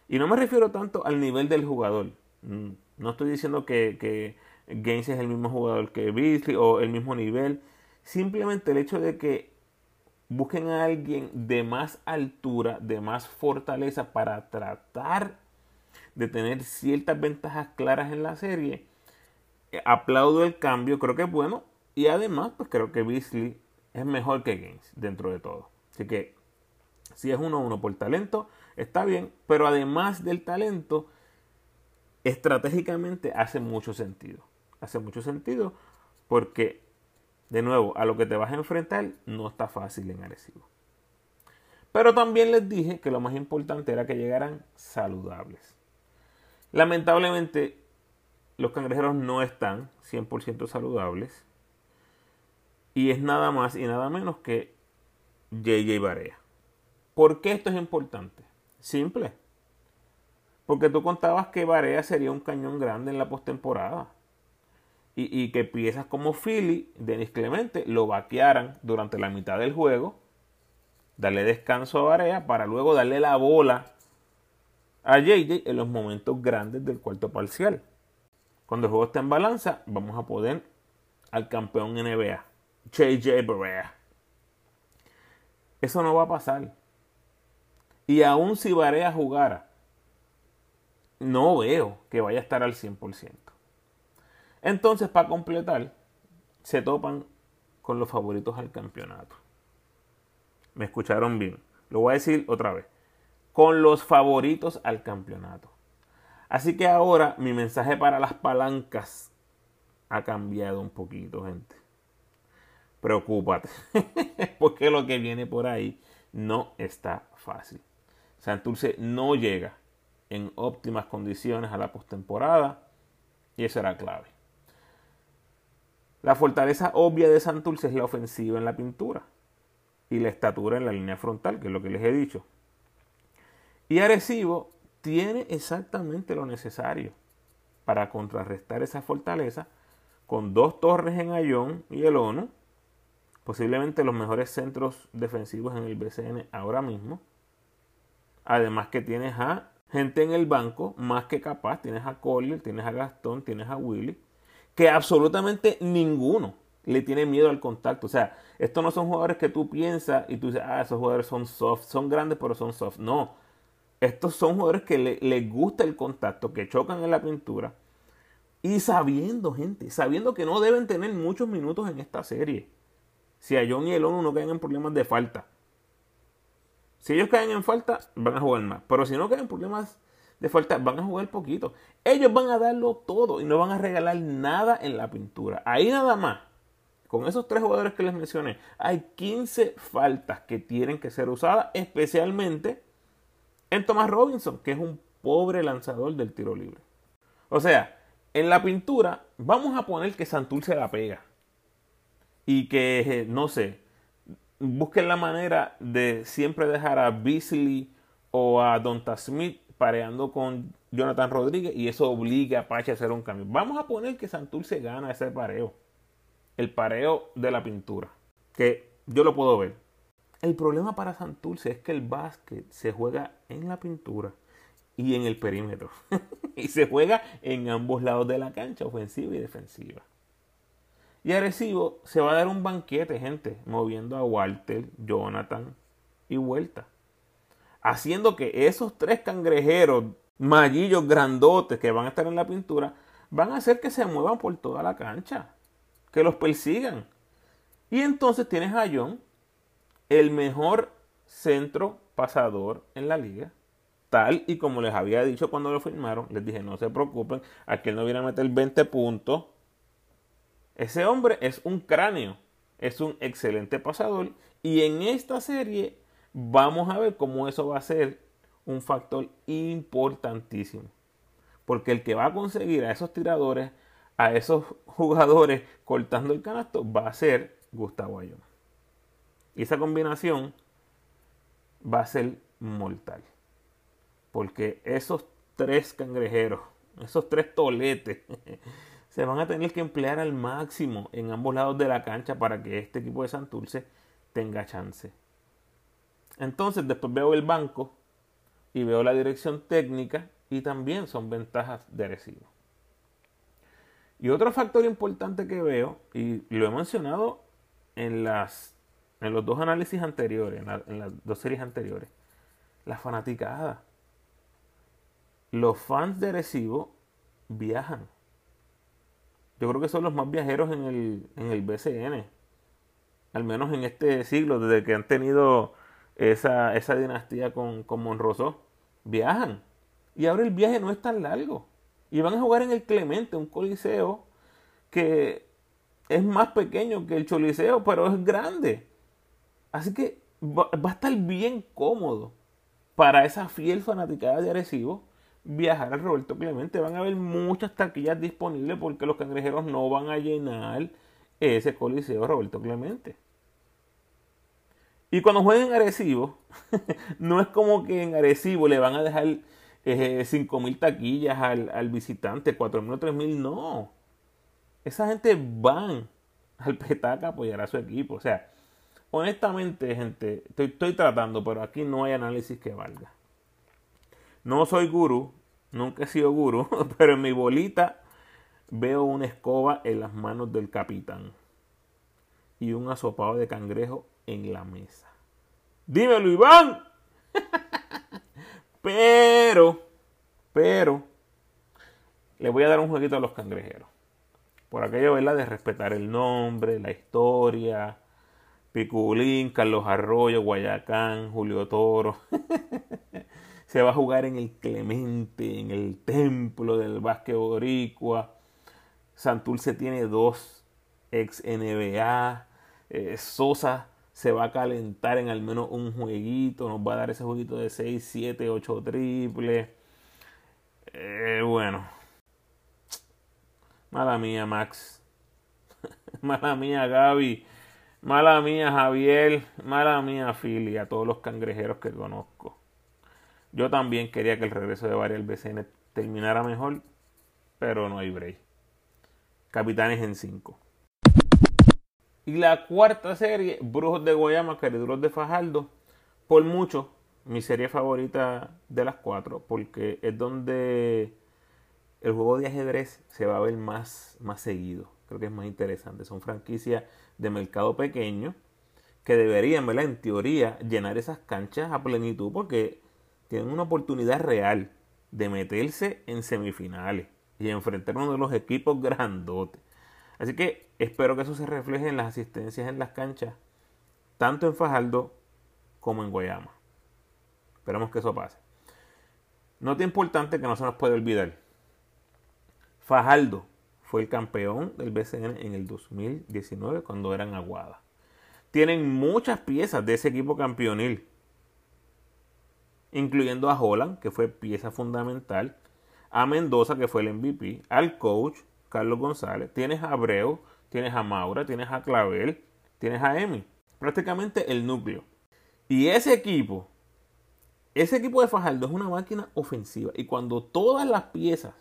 Y no me refiero tanto al nivel del jugador. Mm, no estoy diciendo que, que Gaines es el mismo jugador que Beasley o el mismo nivel. Simplemente el hecho de que busquen a alguien de más altura, de más fortaleza para tratar de tener ciertas ventajas claras en la serie. Eh, aplaudo el cambio, creo que es bueno. Y además, pues creo que Beasley es mejor que Gaines dentro de todo. Así que si es uno a uno por talento, está bien, pero además del talento, estratégicamente hace mucho sentido. Hace mucho sentido porque, de nuevo, a lo que te vas a enfrentar no está fácil en Arecibo. Pero también les dije que lo más importante era que llegaran saludables. Lamentablemente, los cangrejeros no están 100% saludables. Y es nada más y nada menos que JJ Barea. ¿Por qué esto es importante? Simple. Porque tú contabas que Barea sería un cañón grande en la postemporada. Y, y, que piezas como Philly, Denis Clemente, lo vaquearan durante la mitad del juego. Darle descanso a Barea para luego darle la bola a JJ en los momentos grandes del cuarto parcial. Cuando el juego está en balanza, vamos a poder al campeón NBA, JJ Barea. Eso no va a pasar. Y aún si Barea jugara, no veo que vaya a estar al 100%. Entonces, para completar, se topan con los favoritos al campeonato. Me escucharon bien. Lo voy a decir otra vez. Con los favoritos al campeonato. Así que ahora mi mensaje para las palancas ha cambiado un poquito, gente. Preocúpate, porque lo que viene por ahí no está fácil. Santurce no llega en óptimas condiciones a la postemporada y eso era clave. La fortaleza obvia de Santurce es la ofensiva en la pintura y la estatura en la línea frontal, que es lo que les he dicho. Y Arecibo tiene exactamente lo necesario para contrarrestar esa fortaleza con dos torres en Ayón y el ONU, posiblemente los mejores centros defensivos en el BCN ahora mismo. Además que tienes a gente en el banco más que capaz, tienes a Collier, tienes a Gastón, tienes a Willy, que absolutamente ninguno le tiene miedo al contacto. O sea, estos no son jugadores que tú piensas y tú dices, ah, esos jugadores son soft, son grandes pero son soft. No, estos son jugadores que les gusta el contacto, que chocan en la pintura. Y sabiendo, gente, sabiendo que no deben tener muchos minutos en esta serie. Si a John y el ONU no caen en problemas de falta. Si ellos caen en falta, van a jugar más. Pero si no caen en problemas de falta, van a jugar poquito. Ellos van a darlo todo y no van a regalar nada en la pintura. Ahí nada más. Con esos tres jugadores que les mencioné, hay 15 faltas que tienen que ser usadas, especialmente en Thomas Robinson, que es un pobre lanzador del tiro libre. O sea, en la pintura vamos a poner que se la pega. Y que, no sé, busquen la manera de siempre dejar a Beasley o a Donta Smith pareando con Jonathan Rodríguez y eso obliga a Pache a hacer un cambio. Vamos a poner que Santurce gana ese pareo. El pareo de la pintura. Que yo lo puedo ver. El problema para Santurce es que el básquet se juega en la pintura y en el perímetro. y se juega en ambos lados de la cancha, ofensiva y defensiva. Y Arecibo se va a dar un banquete, gente, moviendo a Walter, Jonathan y Vuelta. Haciendo que esos tres cangrejeros, mallillos grandotes que van a estar en la pintura, van a hacer que se muevan por toda la cancha. Que los persigan. Y entonces tienes a John el mejor centro pasador en la liga. Tal y como les había dicho cuando lo firmaron, les dije no se preocupen, aquí él no viene a meter 20 puntos. Ese hombre es un cráneo, es un excelente pasador y en esta serie vamos a ver cómo eso va a ser un factor importantísimo. Porque el que va a conseguir a esos tiradores, a esos jugadores cortando el canasto, va a ser Gustavo Ayón. Y esa combinación va a ser mortal. Porque esos tres cangrejeros, esos tres toletes, se van a tener que emplear al máximo en ambos lados de la cancha para que este equipo de Santurce tenga chance. Entonces después veo el banco y veo la dirección técnica y también son ventajas de recibo. Y otro factor importante que veo, y lo he mencionado en las en los dos análisis anteriores, en, las dos series anteriores, la fanaticada. Los fans de Recibo viajan. Yo creo que son los más viajeros en el, en el BCN. Al menos en este siglo, desde que han tenido esa, dinastía con, con Monroso. Viajan. Y ahora el viaje no es tan largo. Y van a jugar en el Clemente, un coliseo que es más pequeño que el Choliseo, pero es grande. Así que va, a estar bien cómodo para esa fiel fanaticada de Arecibo viajar al Roberto Clemente. Van a haber muchas taquillas disponibles porque los cangrejeros no van a llenar ese coliseo Roberto Clemente. Y cuando jueguen en no es como que en Arecibo le van a dejar eh, 5.000 taquillas al, al visitante, 4.000 o 3.000, no. Esa gente van al petaca a apoyar a su equipo. O sea, honestamente, gente, estoy, estoy tratando, pero aquí no hay análisis que valga. No soy gurú, nunca he sido gurú, pero en mi bolita veo una escoba en las manos del capitán y un asopado de cangrejo en la mesa. Dímelo, Iván. pero, pero, le voy a dar un jueguito a los cangrejeros. Por aquello, ¿verdad? De respetar el nombre, la historia. Piculín, Carlos Arroyo, Guayacán, Julio Toro. Se va a jugar en el Clemente, en el templo del básquet boricua. Santurce tiene dos ex NBA. Eh, Sosa se va a calentar en al menos un jueguito, nos va a dar ese jueguito de 6, 7, 8 triple. Eh, bueno, mala mía Max, mala mía Gaby, mala mía Javier, mala mía Philly, a todos los cangrejeros que conozco. Yo también quería que el regreso de Varial BCN terminara mejor, pero no hay break. Capitanes en 5. Y la cuarta serie, Brujos de Guayama, Cariduros de Fajardo, por mucho mi serie favorita de las cuatro, porque es donde el juego de ajedrez se va a ver más, más seguido. Creo que es más interesante. Son franquicias de mercado pequeño que deberían, ¿verdad? En teoría, llenar esas canchas a plenitud porque tienen una oportunidad real de meterse en semifinales y enfrentar uno de los equipos grandotes. Así que espero que eso se refleje en las asistencias en las canchas, tanto en Fajardo como en Guayama. Esperemos que eso pase. Nota importante que no se nos puede olvidar. Fajardo fue el campeón del BCN en el 2019 cuando eran Aguada. Tienen muchas piezas de ese equipo campeonil, incluyendo a Holland, que fue pieza fundamental, a Mendoza, que fue el MVP, al coach, Carlos González, tienes a Abreu, tienes a Maura, tienes a Clavel, tienes a Emi. Prácticamente el núcleo. Y ese equipo, ese equipo de Fajardo es una máquina ofensiva. Y cuando todas las piezas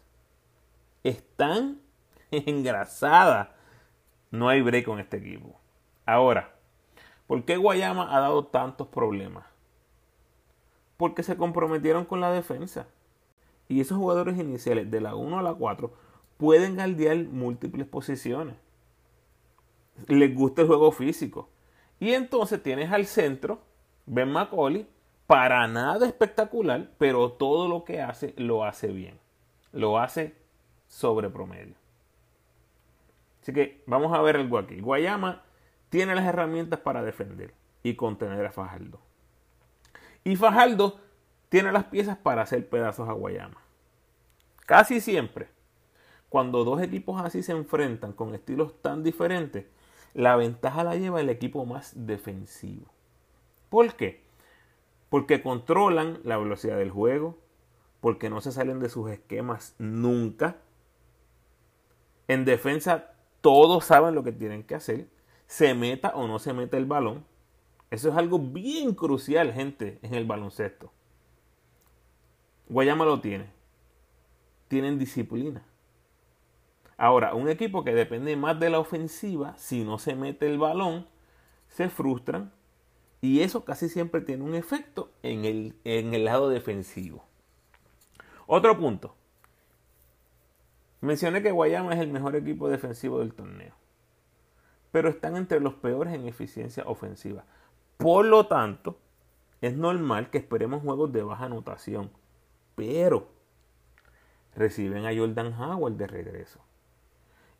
están engrasadas, no hay break con este equipo. Ahora, ¿por qué Guayama ha dado tantos problemas? Porque se comprometieron con la defensa. Y esos jugadores iniciales de la 1 a la 4 pueden galdear múltiples posiciones. Les gusta el juego físico. Y entonces tienes al centro, Ben McCauley, para nada espectacular, pero todo lo que hace lo hace bien. Lo hace sobre promedio. Así que vamos a ver algo aquí. Guayama tiene las herramientas para defender y contener a Fajardo. Y Fajardo tiene las piezas para hacer pedazos a Guayama. Casi siempre cuando dos equipos así se enfrentan con estilos tan diferentes, la ventaja la lleva el equipo más defensivo. ¿Por qué? Porque controlan la velocidad del juego, porque no se salen de sus esquemas nunca. En defensa todos saben lo que tienen que hacer, se meta o no se meta el balón. Eso es algo bien crucial, gente, en el baloncesto. Guayama lo tiene. Tienen disciplina. Ahora, un equipo que depende más de la ofensiva, si no se mete el balón, se frustran y eso casi siempre tiene un efecto en el, en el lado defensivo. Otro punto. Mencioné que Guayama es el mejor equipo defensivo del torneo, pero están entre los peores en eficiencia ofensiva. Por lo tanto, es normal que esperemos juegos de baja anotación, pero reciben a Jordan Howard de regreso.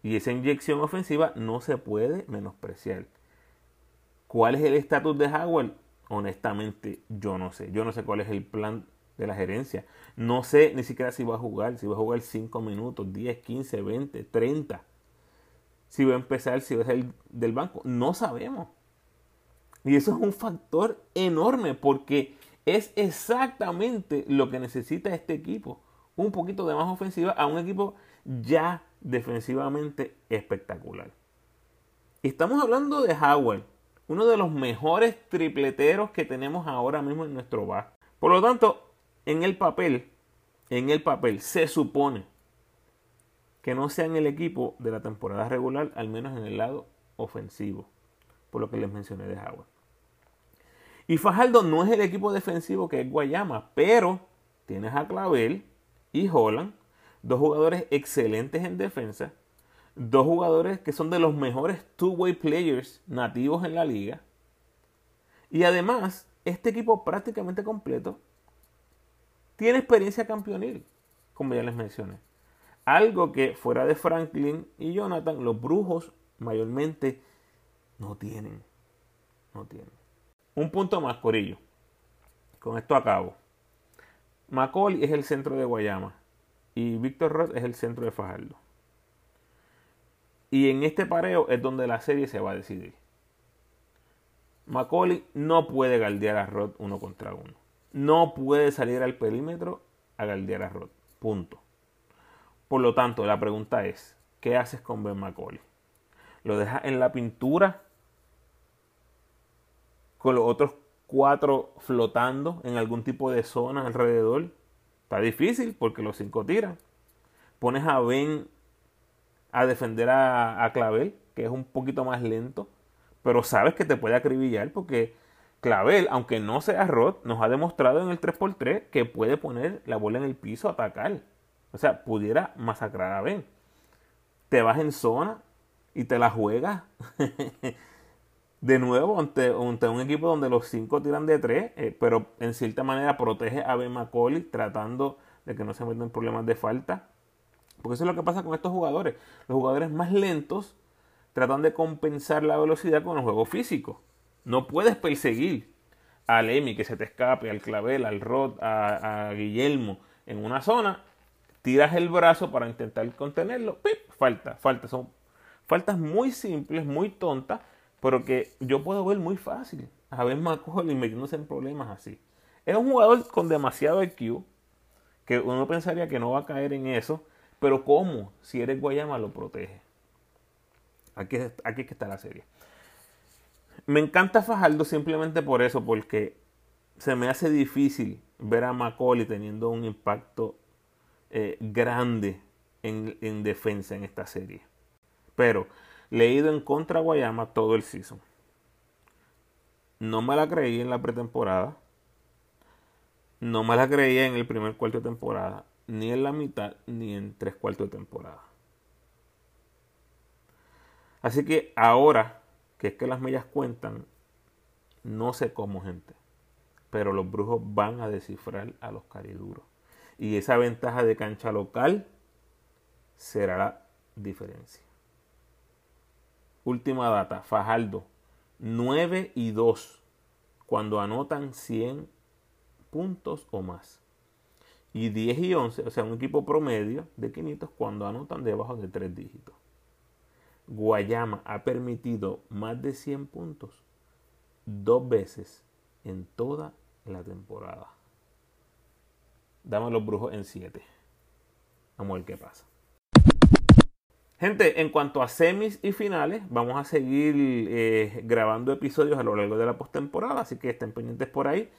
Y esa inyección ofensiva no se puede menospreciar. ¿Cuál es el estatus de Howard? Honestamente, yo no sé. Yo no sé cuál es el plan de la gerencia. No sé ni siquiera si va a jugar, si va a jugar 5 minutos, 10, 15, 20, 30. Si va a empezar, si va a ser del banco. No sabemos. Y eso es un factor enorme porque es exactamente lo que necesita este equipo. Un poquito de más ofensiva a un equipo ya defensivamente espectacular. Estamos hablando de Howard, uno de los mejores tripleteros que tenemos ahora mismo en nuestro bar. Por lo tanto, en el papel, en el papel se supone que no sea en el equipo de la temporada regular, al menos en el lado ofensivo, por lo que les mencioné de Howard. Y Fajardo no es el equipo defensivo que es Guayama, pero tienes a Clavel y Holland, dos jugadores excelentes en defensa, dos jugadores que son de los mejores two-way players nativos en la liga. Y además, este equipo prácticamente completo tiene experiencia campeonil, como ya les mencioné. Algo que fuera de Franklin y Jonathan, los brujos mayormente no tienen. No tienen. Un punto más, Corillo. Con esto acabo. Macaulay es el centro de Guayama y Víctor Roth es el centro de Fajardo. Y en este pareo es donde la serie se va a decidir. Macaulay no puede galdear a Roth uno contra uno. No puede salir al perímetro a galdear a Roth. Punto. Por lo tanto, la pregunta es, ¿qué haces con Ben Macaulay? ¿Lo dejas en la pintura con los otros cuatro flotando en algún tipo de zona alrededor. Está difícil porque los cinco tiran. Pones a Ben a defender a, Clavel, que es un poquito más lento, pero sabes que te puede acribillar porque Clavel, aunque no sea Rod, nos ha demostrado en el 3x3 que puede poner la bola en el piso a atacar. O sea, pudiera masacrar a Ben. Te vas en zona y te la juegas. de nuevo ante, un equipo donde los cinco tiran de tres, eh, pero en cierta manera protege a Ben McCauley tratando de que no se metan problemas de falta. Porque eso es lo que pasa con estos jugadores. Los jugadores más lentos tratan de compensar la velocidad con el juego físico. No puedes perseguir al Emi que se te escape, al Clavel, al Rod, a, a Guillermo en una zona. Tiras el brazo para intentar contenerlo. ¡Pip! Falta, falta. Son faltas muy simples, muy tontas pero que yo puedo ver muy fácil a ver y metiéndose en problemas así. Es un jugador con demasiado IQ, que uno pensaría que no va a caer en eso, pero ¿cómo? Si eres Guayama lo protege. Aquí, aquí es que está la serie. Me encanta Fajardo simplemente por eso, porque se me hace difícil ver a Macaulay teniendo un impacto eh, grande en, en defensa en esta serie. Pero leído en contra Guayama todo el season. No me la creí en la pretemporada. No me la creía en el primer cuarto de temporada. Ni en la mitad, ni en tres cuartos de temporada. Así que ahora que es que las mellas cuentan, no sé cómo, gente. Pero los brujos van a descifrar a los cariduros. Y esa ventaja de cancha local será la diferencia. Última data, Fajardo, 9 y 2 cuando anotan 100 puntos o más. Y 10 y 11, o sea, un equipo promedio de 500 cuando anotan debajo de 3 dígitos. Guayama ha permitido más de 100 puntos dos veces en toda la temporada. Dame los brujos en 7. Vamos a ver qué pasa. Gente, en cuanto a semis y finales, vamos a seguir eh, grabando episodios a lo largo de la postemporada, así que estén pendientes por ahí.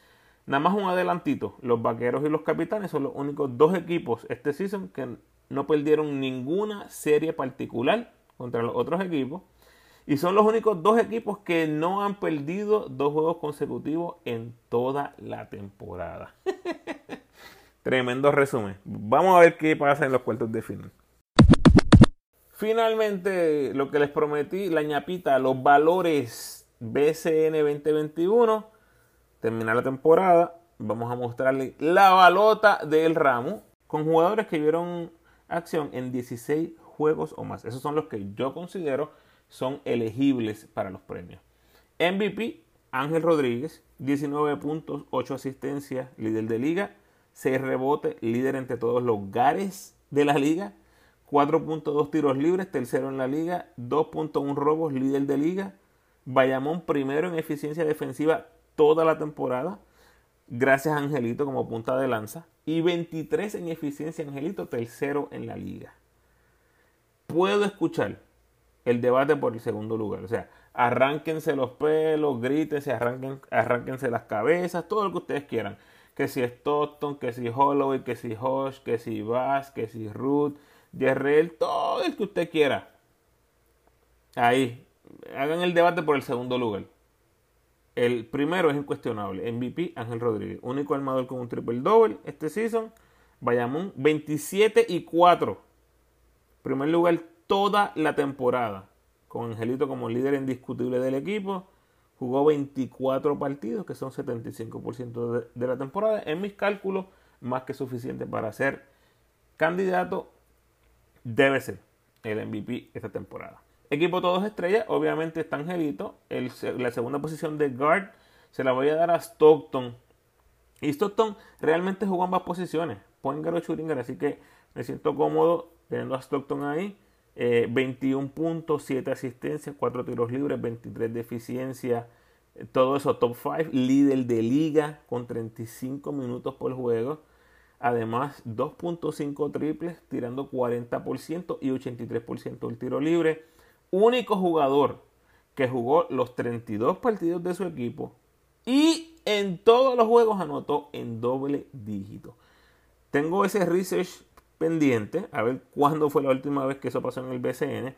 Nada más un adelantito, los vaqueros y los capitanes son los únicos dos equipos este season que no perdieron ninguna serie particular contra los otros equipos. Y son los únicos dos equipos que no han perdido dos juegos consecutivos en toda la temporada. Tremendo resumen. Vamos a ver qué pasa en los cuartos de final. Finalmente, lo que les prometí, la ñapita, los valores BCN 2021. Terminar la temporada. Vamos a mostrarle la balota del ramo con jugadores que vieron acción en 16 juegos o más. Esos son los que yo considero son elegibles para los premios. MVP, Ángel Rodríguez, 19 puntos, 8 asistencias, líder de liga, 6 rebotes, líder entre todos los gares de la liga, 4.2 tiros libres, tercero en la liga, 2.1 robos, líder de liga. Bayamón primero en eficiencia defensiva toda la temporada, gracias a Angelito como punta de lanza. Y 23 en eficiencia Angelito, tercero en la liga. Puedo escuchar el debate por el segundo lugar. O sea, arránquense los pelos, grítense, arranquen, arránquense las cabezas, todo lo que ustedes quieran. Que si Stockton, que si Holloway, que si Hosh, que si Bass, que si Ruth, Jerrell, todo el que usted quiera. Ahí, hagan el debate por el segundo lugar. El primero es incuestionable. MVP, Ángel Rodríguez. Único armador con un triple double este season. Bayamón, 27 y 4. Primer lugar toda la temporada. Con Angelito como líder indiscutible del equipo. Jugó 24 partidos, que son 75% de, la temporada. En mis cálculos, más que suficiente para ser candidato. Debe ser el MVP esta temporada. Equipo todos estrellas, obviamente está Angelito. la segunda posición de guard se la voy a dar a Stockton. Y Stockton realmente jugó ambas posiciones, point guard o así que me siento cómodo teniendo a Stockton ahí. 21 eh, puntos, 7 asistencias, 4 tiros libres, 23 de eficiencia. Todo eso top 5, líder de liga con 35 minutos por juego. Además, 2.5 triples, tirando 40% y 83% el tiro libre único jugador que jugó los 32 partidos de su equipo y en todos los juegos anotó en doble dígito. Tengo ese research pendiente, a ver cuándo fue la última vez que eso pasó en el BCN.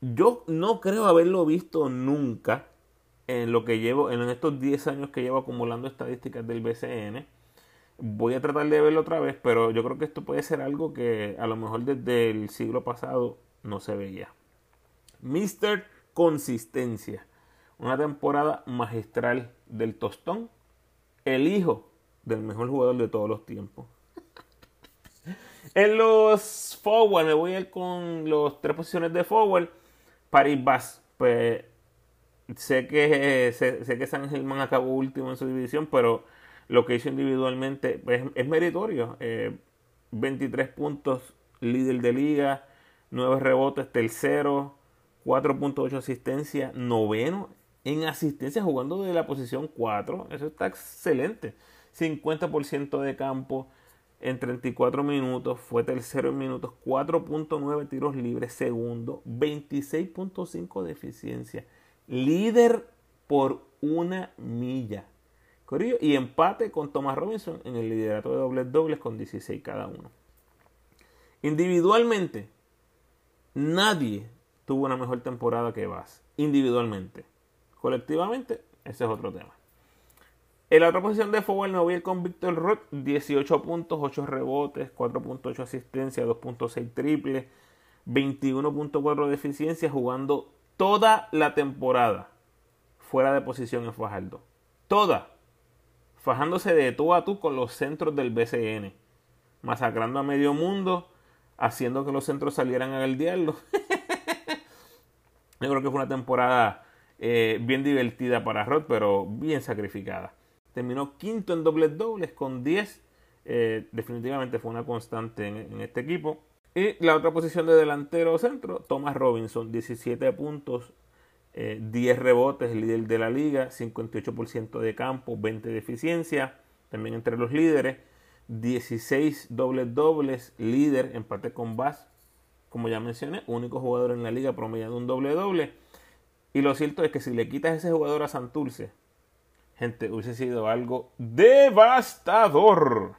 Yo no creo haberlo visto nunca en lo que llevo, en estos 10 años que llevo acumulando estadísticas del BCN. Voy a tratar de verlo otra vez, pero yo creo que esto puede ser algo que a lo mejor desde el siglo pasado no se veía. Mr. Consistencia. Una temporada magistral del tostón. El hijo del mejor jugador de todos los tiempos. en los forward, me voy a ir con los tres posiciones de forward. Paris Bass. Pues sé que, sé, que San Germán acabó último en su división, pero lo que hizo individualmente pues, es meritorio. 23 eh, puntos, líder de liga, 9 rebotes, tercero, 4.8 asistencia, noveno en asistencia jugando de la posición 4. Eso está excelente. 50% de campo en 34 minutos. Fue tercero en minutos. 4.9 tiros libres. Segundo. 26.5 de eficiencia. Líder por una milla. Y empate con Thomas Robinson en el liderato de dobles dobles con 16 cada uno. Individualmente, nadie tuvo una mejor temporada que Bass, individualmente. Colectivamente, ese es otro tema. En la otra posición de forward me voy a ir con Víctor Roth, 18 puntos, 8 rebotes, 4.8 asistencia, 2.6 triple, 21.4 de eficiencia, jugando toda la temporada fuera de posición en Fajardo. Toda. Fajándose de tú a tú con los centros del BCN. Masacrando a medio mundo, haciendo que los centros salieran a diablo. Yo creo que fue una temporada eh, bien divertida para Rod, pero bien sacrificada. Terminó quinto en dobles dobles con 10. Eh, definitivamente fue una constante en, este equipo. Y la otra posición de delantero centro, Thomas Robinson, 17 puntos, 10 eh, rebotes, líder de la liga, 58% de campo, 20 de eficiencia, también entre los líderes, 16 dobles dobles, líder, empate con Bass, como ya mencioné, único jugador en la liga promediando un doble doble. Y lo cierto es que si le quitas ese jugador a Santurce, gente, hubiese sido algo devastador.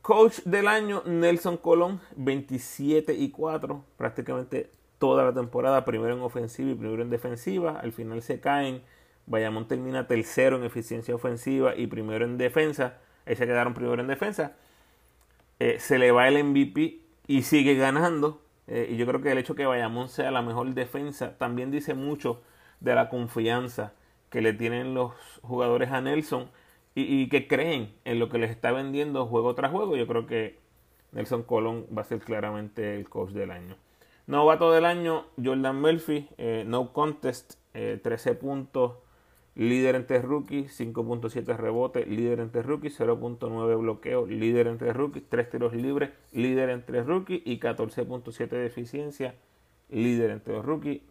Coach del año, Nelson Colón, 27 y 4, prácticamente toda la temporada, primero en ofensiva y primero en defensiva. Al final se caen. Bayamón termina tercero en eficiencia ofensiva y primero en defensa. Ahí se quedaron primero en defensa. Eh, se le va el MVP y sigue ganando. Eh, y yo creo que el hecho que Bayamón sea la mejor defensa también dice mucho de la confianza que le tienen los jugadores a Nelson y, que creen en lo que les está vendiendo juego tras juego. Yo creo que Nelson Colón va a ser claramente el coach del año. Novato del año, Jordan Murphy, eh, no contest, 13 puntos, líder entre rookies, 5.7 rebotes, líder entre rookies, 0.9 bloqueo, líder entre rookies, 3 tiros libres, líder entre rookies y 14.7 de eficiencia, líder entre los rookies.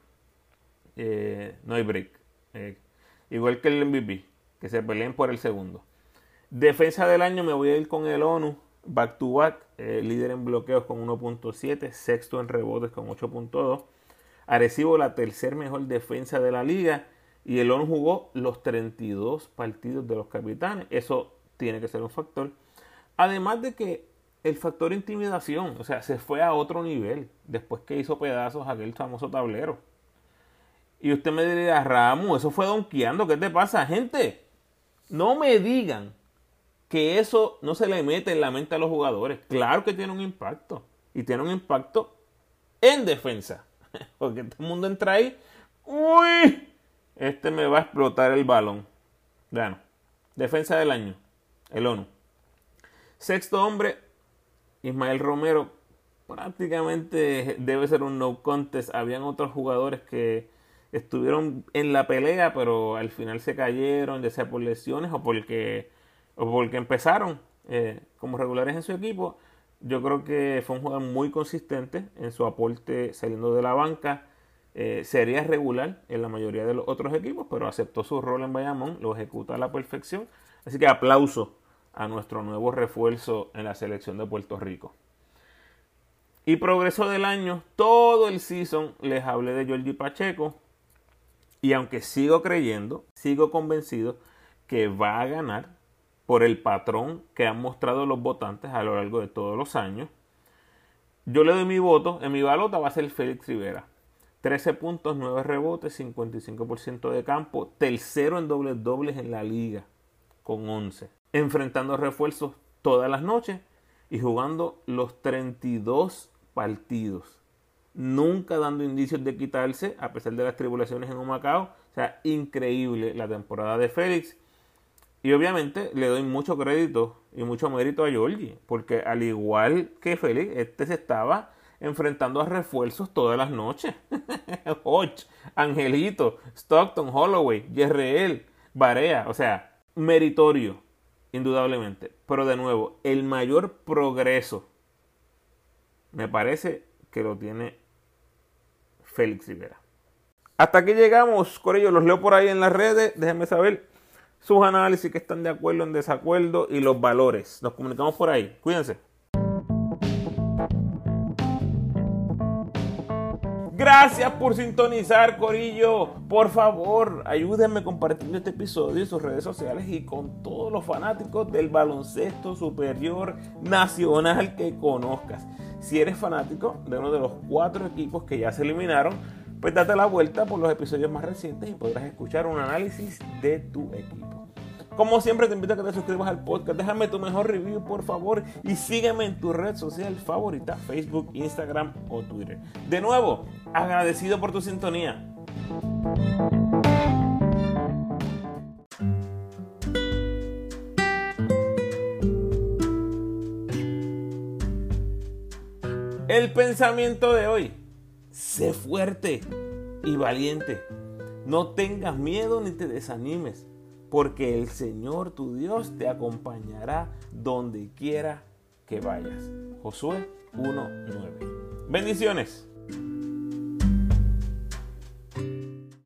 Eh, no hay break. Eh, igual que el MVP, que se peleen por el segundo. Defensa del año me voy a ir con el ONU, back to back, eh, líder en bloqueos con 1.7, sexto en rebotes con 8.2. Arecibo la tercer mejor defensa de la liga y el ONU jugó los 32 partidos de los capitanes. Eso tiene que ser un factor. Además de que el factor intimidación, o sea, se fue a otro nivel después que hizo pedazos aquel famoso tablero. Y usted me diría, Ramu, eso fue donkeando, ¿qué te pasa? Gente, no me digan que eso no se le mete en la mente a los jugadores. Claro que tiene un impacto. Y tiene un impacto en defensa. Porque todo el mundo entra ahí. ¡Uy! Este me va a explotar el balón. Bueno, defensa del año. El ONU. Sexto hombre, Ismael Romero. Prácticamente debe ser un no contest. Habían otros jugadores que estuvieron en la pelea, pero al final se cayeron, ya sea por lesiones o porque porque empezaron eh, como regulares en su equipo. Yo creo que fue un jugador muy consistente en su aporte saliendo de la banca. Eh, sería regular en la mayoría de los otros equipos, pero aceptó su rol en Bayamón, lo ejecuta a la perfección. Así que aplauso a nuestro nuevo refuerzo en la selección de Puerto Rico. Y progreso del año, todo el season les hablé de Jordi Pacheco. Y aunque sigo creyendo, sigo convencido que va a ganar por el patrón que han mostrado los votantes a lo largo de todos los años. Yo le doy mi voto, en mi balota va a ser Félix Rivera. 13 puntos, 9 rebotes, 55% de campo, tercero en dobles dobles en la liga, con 11. Enfrentando refuerzos todas las noches y jugando los 32 partidos. Nunca dando indicios de quitarse, a pesar de las tribulaciones en Humacao. O sea, increíble la temporada de Félix. Y obviamente le doy mucho crédito y mucho mérito a Georgie, porque al igual que Félix, este se estaba enfrentando a refuerzos todas las noches. Hodge, Angelito, Stockton, Holloway, Yerreel, Barea, o sea, meritorio, indudablemente. Pero de nuevo, el mayor progreso me parece que lo tiene Félix Rivera. Hasta aquí llegamos, Corillo, los leo por ahí en las redes, déjenme saber sus análisis que están de acuerdo en desacuerdo y los valores. Nos comunicamos por ahí. Cuídense. Gracias por sintonizar, Corillo. Por favor, ayúdenme compartiendo este episodio en sus redes sociales y con todos los fanáticos del baloncesto superior nacional que conozcas. Si eres fanático de uno de los cuatro equipos que ya se eliminaron, pues date la vuelta por los episodios más recientes y podrás escuchar un análisis de tu equipo. Como siempre te invito a que te suscribas al podcast, déjame tu mejor review por favor y sígueme en tu red social favorita, Facebook, Instagram o Twitter. De nuevo, agradecido por tu sintonía. El pensamiento de hoy. Sé fuerte y valiente. No tengas miedo ni te desanimes, porque el Señor tu Dios te acompañará donde quiera que vayas. Josué 1.9. Bendiciones.